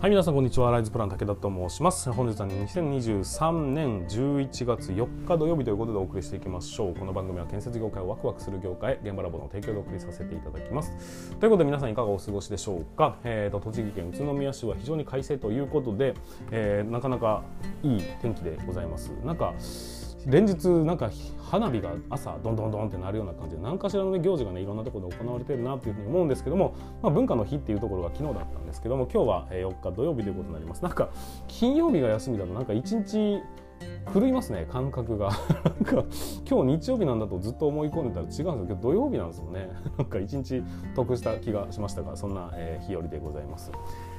はい皆さんこんにちは。ライズプラン武田と申します。本日は2023年11月4日土曜日ということでお送りしていきましょう。この番組は建設業界をワクワクする業界現場ラボの提供でお送りさせていただきます。ということで皆さんいかがお過ごしでしょうか、えーと、栃木県宇都宮市は非常に快晴ということで、えー、なかなかいい天気でございます。なんか連日なんか花火が朝どんどんどんってなるような感じで何かしらの、ね、行事がねいろんなところで行われてるなというふうに思うんですけども、まあ、文化の日っていうところが昨日だったんですけども今日は4日土曜日ということになりますなんか金曜日が休みだとなんか一日狂いますね感覚が。なんか今日日曜日なんだとずっと思い込んでたら違うんですけど土曜日なんですよね。なんか一日得した気がしましたがそんな、えー、日和でございます。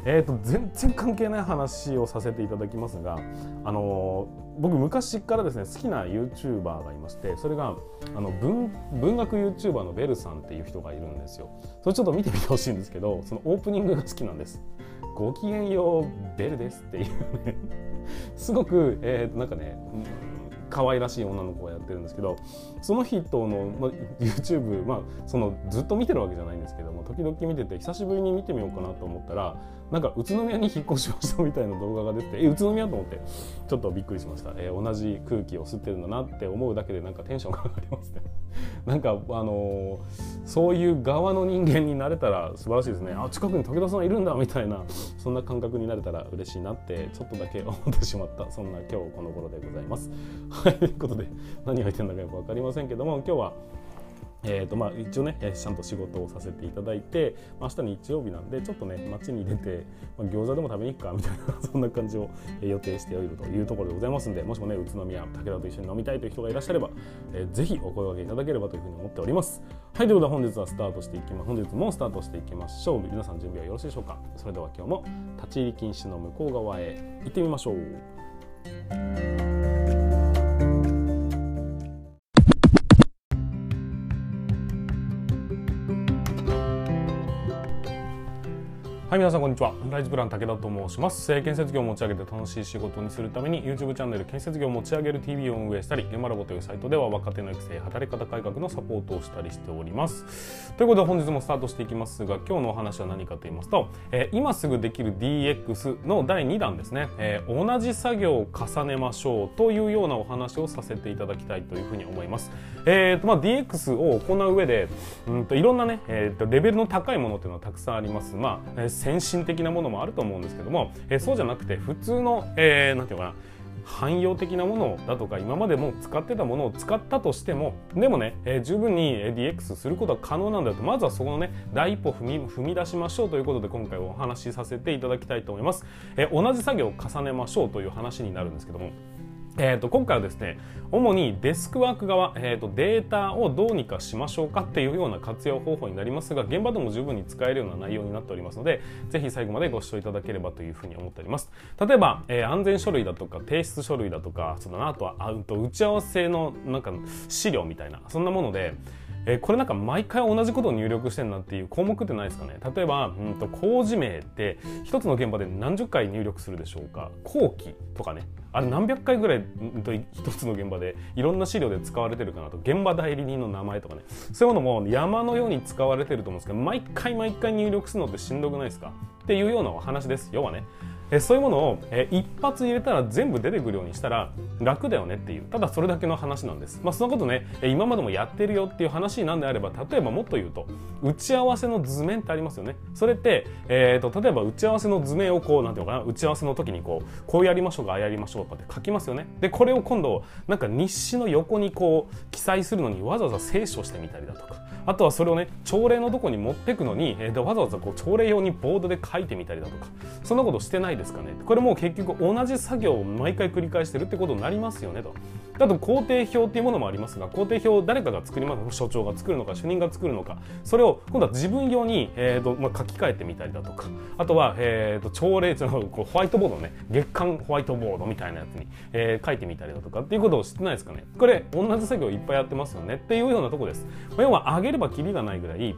えーと、全然関係ない話をさせていただきますが、あのー、僕昔からですね好きな YouTuber がいましてそれがあの文文学 YouTuber のベルさんっていう人がいるんですよ。それちょっと見てみてほしいんですけどそのオープニングが好きなんです。ごきげんようベルですっていうね。すごく、えー、なんかね可愛らしい女の子がやってるんですけどその人の、まあ、YouTube、まあ、そのずっと見てるわけじゃないんですけども時々見てて久しぶりに見てみようかなと思ったらなんか宇都宮に引っ越しましたみたいな動画が出てえ宇都宮と思ってちょっとびっくりしました、えー、同じ空気を吸ってるんだなって思うだけでなんかテンションが上がりますね なんかあのー、そういう側の人間になれたら素晴らしいですね。あ近くに武田さんいるんだみたいなそんな感覚になれたら嬉しいなってちょっとだけ思ってしまった。そんな今日この頃でございます。はいということで何が入ってるんだかよく分かりませんけども今日はえーとまあ、一応ねちゃんと仕事をさせていただいて、まあ、明日日曜日なんでちょっとね街に出て、まあ、餃子でも食べに行くかみたいな そんな感じを予定しておるというところでございますんでもしもね宇都宮武田と一緒に飲みたいという人がいらっしゃれば、えー、ぜひお声掛けいただければというふうに思っております。はいということで本日はスタートしていきま本日もスタートしていきましょう。皆さん準備はよろしいでしょうか？それでは今日も立ち入り禁止の向こう側へ行ってみましょう。はい皆さんこんにちは。ライズプラン武田と申します。建設業を持ち上げて楽しい仕事にするために YouTube チャンネル建設業を持ち上げる TV を運営したり現場ラボというサイトでは若手の育成働き方改革のサポートをしたりしております。ということで本日もスタートしていきますが今日のお話は何かと言いますと、えー、今すぐできる DX の第2弾ですね、えー、同じ作業を重ねましょうというようなお話をさせていただきたいというふうに思います、えーとまあ、DX を行う上でうんといろんなね、えーと、レベルの高いものっていうのはたくさんあります。まあ、先進的なものもあると思うんですけども、え、そうじゃなくて普通の、えー、ていうかな汎用的なものだとか今までも使ってたものを使ったとしてもでもね、えー、十分に DX することは可能なんだと。まずはそこのね第一歩踏み踏み出しましょうということで今回お話しさせていただきたいと思います、えー、同じ作業を重ねましょうという話になるんですけどもえーと、今回はですね主にデスクワーク側、えーと、データをどうにかしましょうかっていうような活用方法になりますが現場でも十分に使えるような内容になっておりますのでぜひ最後までご視聴いただければというふうに思っております。例えば、えー、安全書類だとか提出書類だとかそのあとはあと打ち合わせのなんか資料みたいなそんなものでえー、これなんか毎回同じことを入力してんなっていう項目ってないですかね。例えば、うんと、工事名って一つの現場で何十回入力するでしょうか。後期とかね。あれ何百回ぐらい、一つの現場でいろんな資料で使われてるかなと。現場代理人の名前とかね。そういうものも山のように使われてると思うんですけど毎回毎回入力するのってしんどくないですか？っていうようなお話です。要はねえそういうものを、え一発入れたら全部出てくるようにしたら楽だよねっていう。ただそれだけの話なんです、まあ、そのことね今までもやってるよっていう話なんであれば例えばもっと言うと打ち合わせの図面ってありますよね。それって、えーと、例えば打ち合わせの図面をこうなんていうかな打ち合わせの時にこうこうやりましょうかああやりましょうかって書きますよね。でこれを今度なんか日誌の横にこう記載するのにわざわざ聖書してみたりだとか。あとはそれをね朝礼のとこに持ってくのに、えー、わざわざこう朝礼用にボードで書いてみたりだとか。そんなことしてないでですかね。これも結局同じ作業を毎回繰り返してるってことになりますよねと。あと工程表っていうものもありますが工程表を誰かが作ります。所長が作るのか主任が作るのか。それを今度は自分用に、えーとまあ、書き換えてみたりだとか。あとは、えーと、朝礼のこうホワイトボードね。月間ホワイトボードみたいなやつに、えー、書いてみたりだとかっていうことを知ってないですかね。これ同じ作業いっぱいやってますよね。っていうようなとこです、要は上げればきりがないぐらい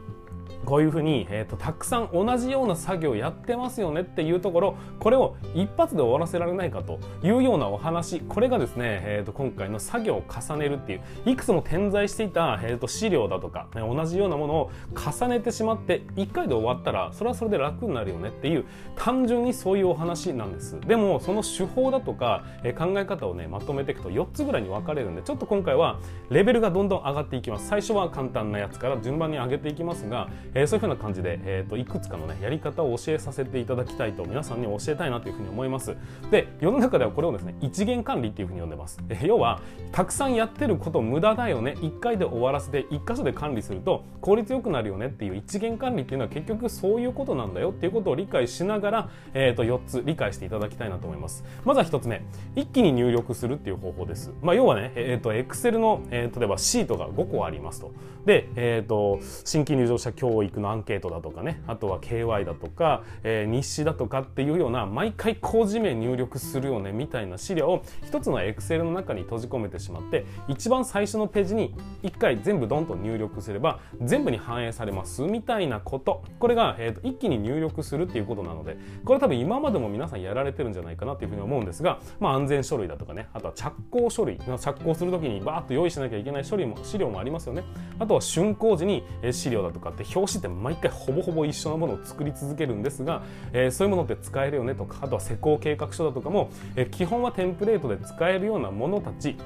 こういうふうに、えーと、たくさん同じような作業やってますよねっていうところこれを一発で終わらせられないかというようなお話これがですね、えーと、今回の作業を重ねるっていういくつも点在していた、えーと、資料だとか、ね、同じようなものを重ねてしまって1回で終わったらそれはそれで楽になるよねっていう単純にそういうお話なんです。でもその手法だとか、えー、考え方をねまとめていくと4つぐらいに分かれるんでちょっと今回はレベルがどんどん上がっていきます。最初は簡単なやつから順番に上げていきますが、えー、そういうふうな感じで、えーと、いくつかのねやり方を教えさせていただきたいと皆さんに教えたいなというふうに思います。で世の中ではこれをですね一元管理っていうふうに呼んでます、えー、要はたくさんやってること無駄だよね。1回で終わらせて1箇所で管理すると効率よくなるよねっていう一元管理っていうのは結局そういうことなんだよ。っていうことを理解しながら、えー、と4つ理解していただきたいなと思います。まずは1つ目一気に入力するっていう方法です、まあ、要はね、えー、と Excel の、えー、例えばシートが5個ありますと。で、えーと、新規入場者教育のアンケートだとかねあとは KY だとか、えー、日誌だとかっていうような毎回工事名入力するよねみたいな資料を一つの Excel の中に閉じ込めてしまって一番最初のページに1回全部ドンと入力すれば全部に反映されますみたいなこと。これが、えーと、一気に入力するっていうことなのでこれ多分今までも皆さんやられてるんじゃないかなっていうふうに思うんですが、まあ、安全書類だとかねあとは着工書類着工する時にバーッと用意しなきゃいけない書類も資料もありますよね。あとは竣工時に資料だとかって表紙って毎回ほぼほぼ一緒なものを作り続けるんですが、えー、そういうものって使えるよねとかあとは施工計画書だとかも、えー、基本はテンプレートで使えるようなものたち。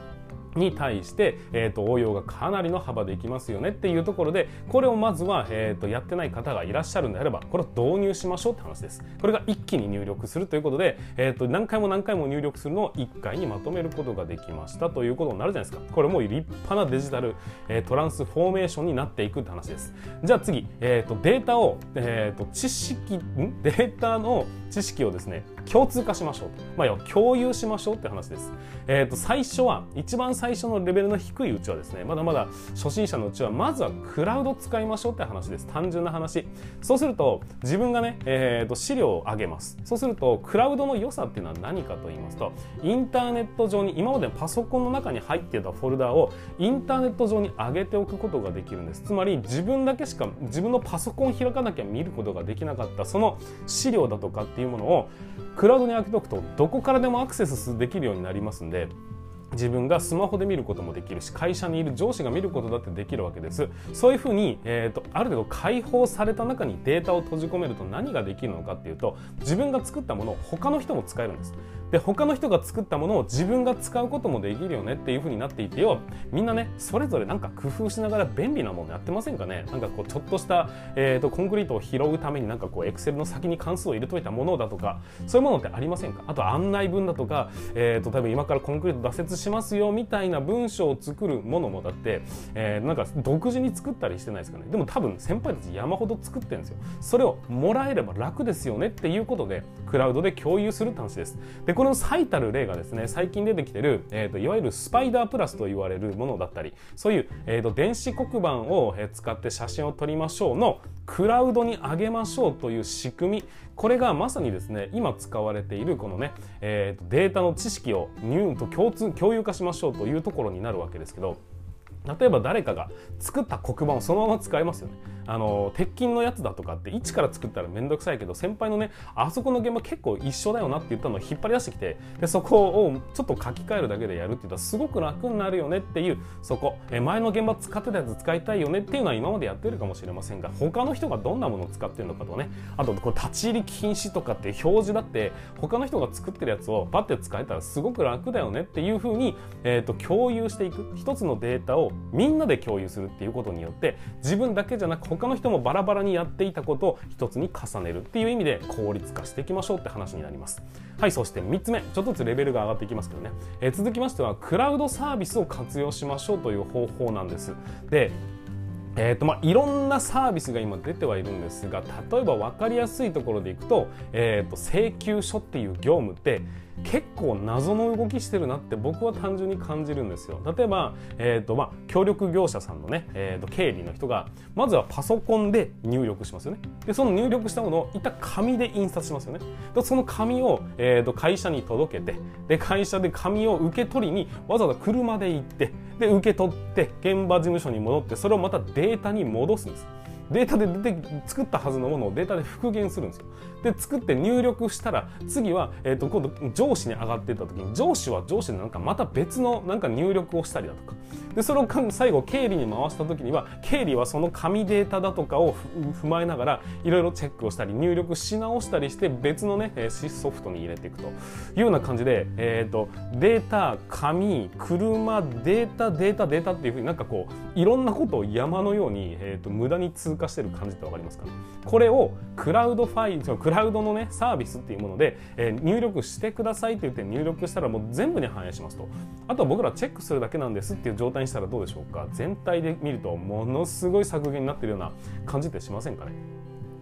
に対して、えーと、応用がかなりの幅でいきますよねっていうところでこれをまずは、えーと、やってない方がいらっしゃるんであればこれを導入しましょうって話です。これが一気に入力するということで、えーと、何回も何回も入力するのを1回にまとめることができましたということになるじゃないですか。これも立派なデジタル、えー、トランスフォーメーションになっていくって話です。じゃあ次、えー、とデータを、えー、と知識ん？データの知識をですね共通化しましょうと、まあ、要は共有しましょうって話です、えー、と最初は一番最初のレベルの低いうちはですねまだまだ初心者のうちはまずはクラウド使いましょうって話です。単純な話。そうすると自分がね、えー、と資料を上げます。そうするとクラウドの良さっていうのは何かと言いますとインターネット上に今までパソコンの中に入ってたフォルダをインターネット上に上げておくことができるんです。つまり自分だけしか自分のパソコンを開かなきゃ見ることができなかったその資料だとかっていうものをクラウドに開けておくとどこからでもアクセスできるようになりますんで自分がスマホで見ることもできるし会社にいる上司が見ることだってできるわけです。そういうふうに、えーと、ある程度解放された中にデータを閉じ込めると何ができるのかっていうと自分が作ったものを他の人も使えるんです。で他の人が作ったものを自分が使うこともできるよねっていうふうになっていて要はみんなねそれぞれなんか工夫しながら便利なものやってませんかね？なんかこうちょっとした、えーと、コンクリートを拾うためになんかこうエクセルの先に関数を入れといたものだとかそういうものってありませんか？あと案内文だとか、えーと、多分今からコンクリート挫折しますよみたいな文章を作るものもだって、えー、なんか独自に作ったりしてないですかね？でも多分先輩たち山ほど作ってるんですよ。それをもらえれば楽ですよねっていうことでクラウドで共有するって話です。でこの最たる例がですね最近出てきてる、えーと、いわゆるスパイダープラスと言われるものだったりそういう、えーと、電子黒板を使って写真を撮りましょうのクラウドに上げましょうという仕組み。これがまさにですね今使われているこのね、えーとデータの知識をニューと共通共有化しましょうというところになるわけですけど例えば誰かが作った黒板をそのまま使えますよね。あの鉄筋のやつだとかって一から作ったら面倒くさいけど先輩のねあそこの現場結構一緒だよなって言ったのを引っ張り出してきてでそこをちょっと書き換えるだけでやるって言ったらすごく楽になるよねっていうそこ。え前の現場使ってたやつ使いたいよねっていうのは今までやってるかもしれませんが他の人がどんなものを使ってるのかとかね。あとこれ立ち入り禁止とかって表示だって他の人が作ってるやつをパッて使えたらすごく楽だよねっていうふうに、えーと、共有していく。一つのデータをみんなで共有するっていうことによって自分だけじゃなく他の人もバラバラにやっていたことを一つに重ねるっていう意味で効率化していきましょうって話になります。はいそして3つ目ちょっとずつレベルが上がっていきますけどね、えー、続きましてはクラウドサービスを活用しましょうという方法なんです。でえーとまあ、いろんなサービスが今出てはいるんですが例えば分かりやすいところでいくと,、えーと請求書っていう業務って結構謎の動きしてるなって僕は単純に感じるんですよ。例えば、えーとまあ、協力業者さんのね、えーと、経理の人がまずはパソコンで入力しますよね。でその入力したものを一旦紙で印刷しますよね。でその紙を、えーと、会社に届けてで会社で紙を受け取りにわざわざ車で行ってで受け取って現場事務所に戻ってそれをまたデータに戻すんです。データで出て作ったはずのものをデータで復元するんですよ。で作って入力したら次は、えー、と今度上司に上がっていった時に上司は上司でなんかまた別のなんか入力をしたりだとか。でそれを最後経理に回した時には経理はその紙データだとかを踏まえながらいろいろチェックをしたり入力し直したりして別のねソフトに入れていくと。いうような感じで、えーと、データ紙車データデータデータっていうふうになんかこういろんなことを山のように、えーと、無駄に通過してる感じって分かりますかね。これをクラウドファイルクラウドのねサービスっていうもので、えー、入力してくださいって言って入力したらもう全部に反映しますと。あとは僕らチェックするだけなんですっていう状態にしたらどうでしょうか。全体で見るとものすごい削減になってるような感じってしませんかね。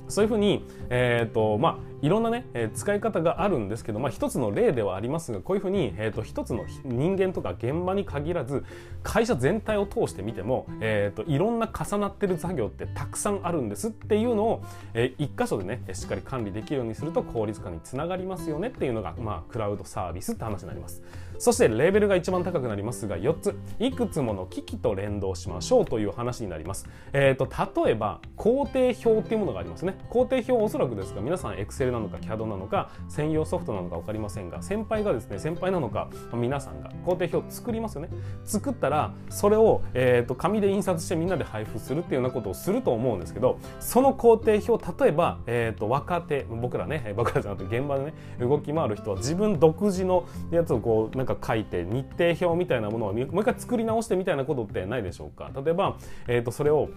そういうふうに、えーとまあ、いろんなね、え、使い方があるんですけど、まあ、一つの例ではありますがこういうふうに、えーと、一つの人間とか現場に限らず会社全体を通してみても、えーと、いろんな重なってる作業ってたくさんあるんですっていうのを、えー、一箇所でねしっかり管理できるようにすると効率化につながりますよねっていうのが、まあ、クラウドサービスって話になります。そしてレベルが一番高くなりますが4つ。いくつもの機器と連動しましょうという話になります、えーと、例えば工程表っていうものがありますね。工程表おそらくですが皆さん Excel なのか CAD なのか専用ソフトなのか分かりませんが先輩がですね先輩なのか皆さんが工程表を作りますよね。作ったらそれを、えーと、紙で印刷してみんなで配布するっていうようなことをすると思うんですけどその工程表例えば、えーと若手僕らね僕らじゃなくて現場でね動き回る人は自分独自のやつをこうなんか書いて日程表みたいなものをもう一回作り直してみたいなことってないでしょうか？例えば、えー、とそれを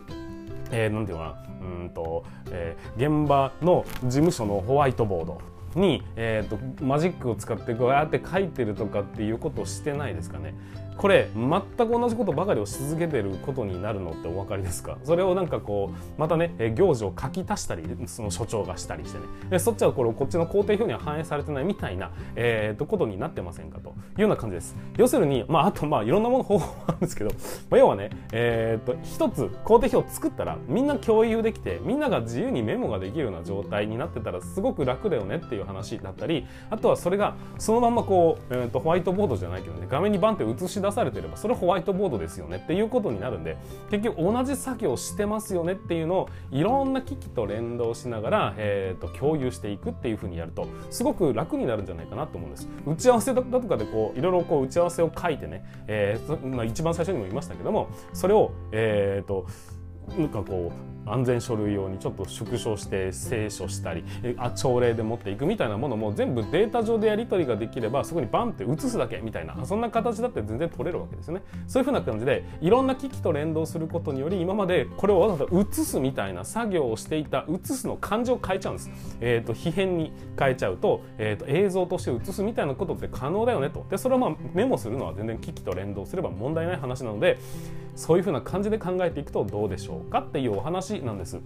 えー、なんていうかな？うんと、えー、現場の事務所のホワイトボードに、えーとマジックを使ってこうやって書いてるとかっていうことをしてないですかね？これ全く同じことばかりをし続けてることになるのってお分かりですか？それをなんかこうまたね行事を書き足したりその所長がしたりしてね。でそっちはこれこっちの工程表には反映されてないみたいな、えー、とことになってませんかと。いうような感じです。要するに、まあ、あとまあいろんなもの方法もあるんですけど、まあ、要はね、えー、と一つ工程表を作ったらみんな共有できてみんなが自由にメモができるような状態になってたらすごく楽だよねっていう話だったりあとはそれがそのままこう、えー、とホワイトボードじゃないけどね画面にバンって映し出出されてればそれホワイトボードですよねっていうことになるんで結局同じ作業してますよねっていうのをいろんな機器と連動しながら、えーと、共有していくっていうふうにやるとすごく楽になるんじゃないかなと思うんです。打ち合わせだとかでこういろいろこう打ち合わせを書いてね、えーまあ、一番最初にも言いましたけどもそれをえっ、ー、となんかこう安全書類用にちょっと縮小して清書したりあ朝礼で持っていくみたいなものも全部データ上でやり取りができればそこにバンって写すだけみたいなそんな形だって全然取れるわけですよね。そういうふうな感じでいろんな機器と連動することにより今までこれをわざわざ写すみたいな作業をしていた写すの漢字を変えちゃうんです、えーと、非変に変えちゃうと,、えーと、映像として写すみたいなことって可能だよねと。でそれをまあメモするのは全然機器と連動すれば問題ない話なのでそういうふうな感じで考えていくとどうでしょう？かっていうお話なんです。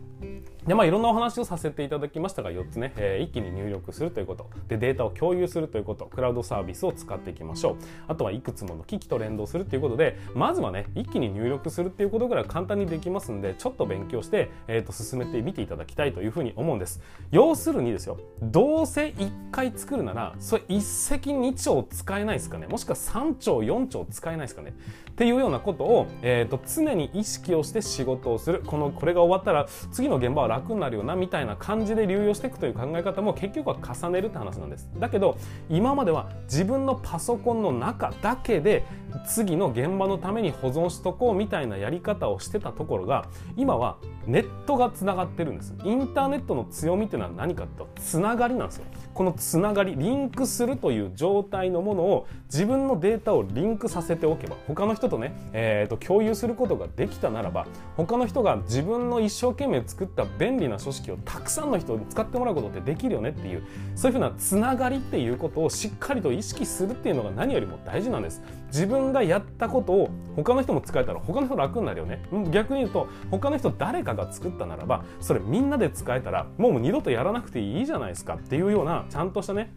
でまあいろんなお話をさせていただきましたが4つね、えー、一気に入力するということ。でデータを共有するということ。クラウドサービスを使っていきましょう。あとはいくつもの機器と連動するということでまずはね一気に入力するっていうことぐらい簡単にできますんでちょっと勉強して、えー、と進めてみていただきたいというふうに思うんです。要するにですよ。どうせ1回作るならそれ一石二鳥使えないですかね？もしくは3兆4兆使えないですかね？っていうようなことを、えー、と常に意識をして仕事をする。このこれが終わったら次の現場は楽になるよなみたいな感じで流用していくという考え方も結局は重ねるって話なんです。だけど今までは自分のパソコンの中だけで次の現場のために保存しとこうみたいなやり方をしてたところが今はネットがつながってるんです。インターネットの強みっていうのは何かとつながりなんですよ。このつながりリンクするという状態のものを自分のデータをリンクさせておけば他の人とね、えー、と共有することができたならば他の人が自分の一生懸命作った便利な組織をたくさんの人に使ってもらうことってできるよねっていうそういうふうなつながりっていうことをしっかりと意識するっていうのが何よりも大事なんです。自分がやったことを他の人も使えたら他の人楽になるよね。逆に言うと他の人誰かが作ったならばそれみんなで使えたらもう二度とやらなくていいじゃないですかっていうようなちゃんとしたね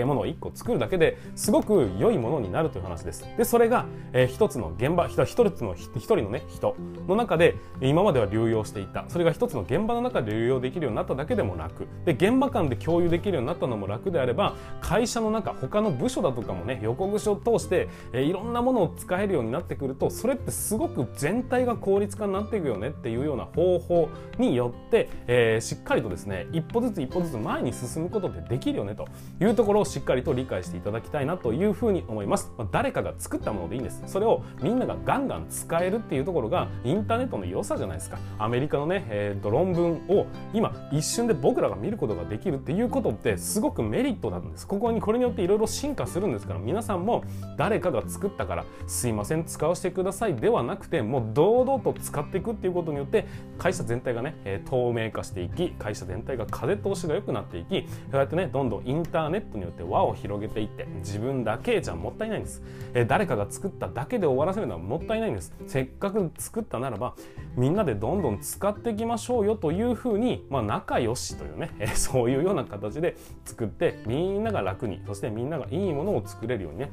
えものを1個作るだけですごく良いものになるという話です。で、それが、えー、一つの現場、一つの、一人のね、人の中で、今までは流用していた。それが一つの現場の中で流用できるようになっただけでも楽。で、現場間で共有できるようになったのも楽であれば、会社の中、他の部署だとかもね、横串を通して、えー、いろんなものを使えるようになってくると、それってすごく全体が効率化になっていくよねっていうような方法によって、えー、しっかりとですね、一歩ずつ一歩ずつ前に進むことでできるよねというところをしっかりと理解していただきたいなというふうに思います、まあ、誰かが作ったものでいいんです。それをみんながガンガン使えるっていうところがインターネットの良さじゃないですか。アメリカのね、えー、と論文を今一瞬で僕らが見ることができるっていうことってすごくメリットなんです。ここにこれによっていろいろ進化するんですから皆さんも誰かが作ったからすいません使わせてくださいではなくてもう堂々と使っていくっていうことによって会社全体がね、えー、透明化していき会社全体が風通しが良くなっていきそうやってねどんどんインターネットによって輪を広げていって自分だけじゃもったいないんです、えー、誰かが作っただけで終わらせるのはもったいないんです。せっかく作ったならばみんなでどんどん使っていきましょうよというふうに、まあ、仲良しというね、えー、そういうような形で作ってみんなが楽にそしてみんながいいものを作れるようにね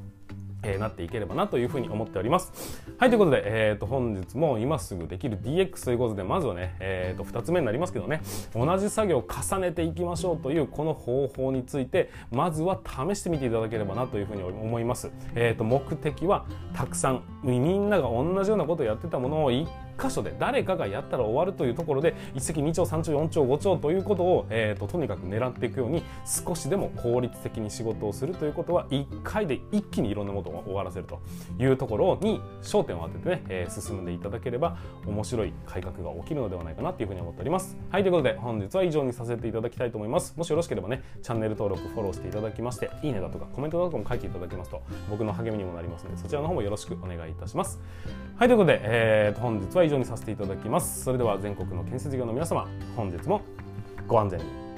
えー、なっていければなというふうに思っております。はい、ということで、えー、と本日も今すぐできる DX ということで、まずはね、えー、と2つ目になりますけどね、同じ作業を重ねていきましょうというこの方法について、まずは試してみていただければなというふうに思います。えー、と目的はたくさん、みんなが同じようなことをやってたものを一箇所で誰かがやったら終わるというところで一石二鳥三鳥四鳥五鳥ということを、えーと、とにかく狙っていくように少しでも効率的に仕事をするということは1回で一気にいろんなことを終わらせるというところに焦点を当ててね、えー、進んでいただければ面白い改革が起きるのではないかなというふうに思っております。はいということで本日は以上にさせていただきたいと思います。もしよろしければねチャンネル登録フォローしていただきましていいねだとかコメントだとかも書いていただけますと僕の励みにもなりますのでそちらの方もよろしくお願いいたします。はいということで、えー、本日は以上上にさせていただきます。それでは全国の建設業の皆様本日もご安全に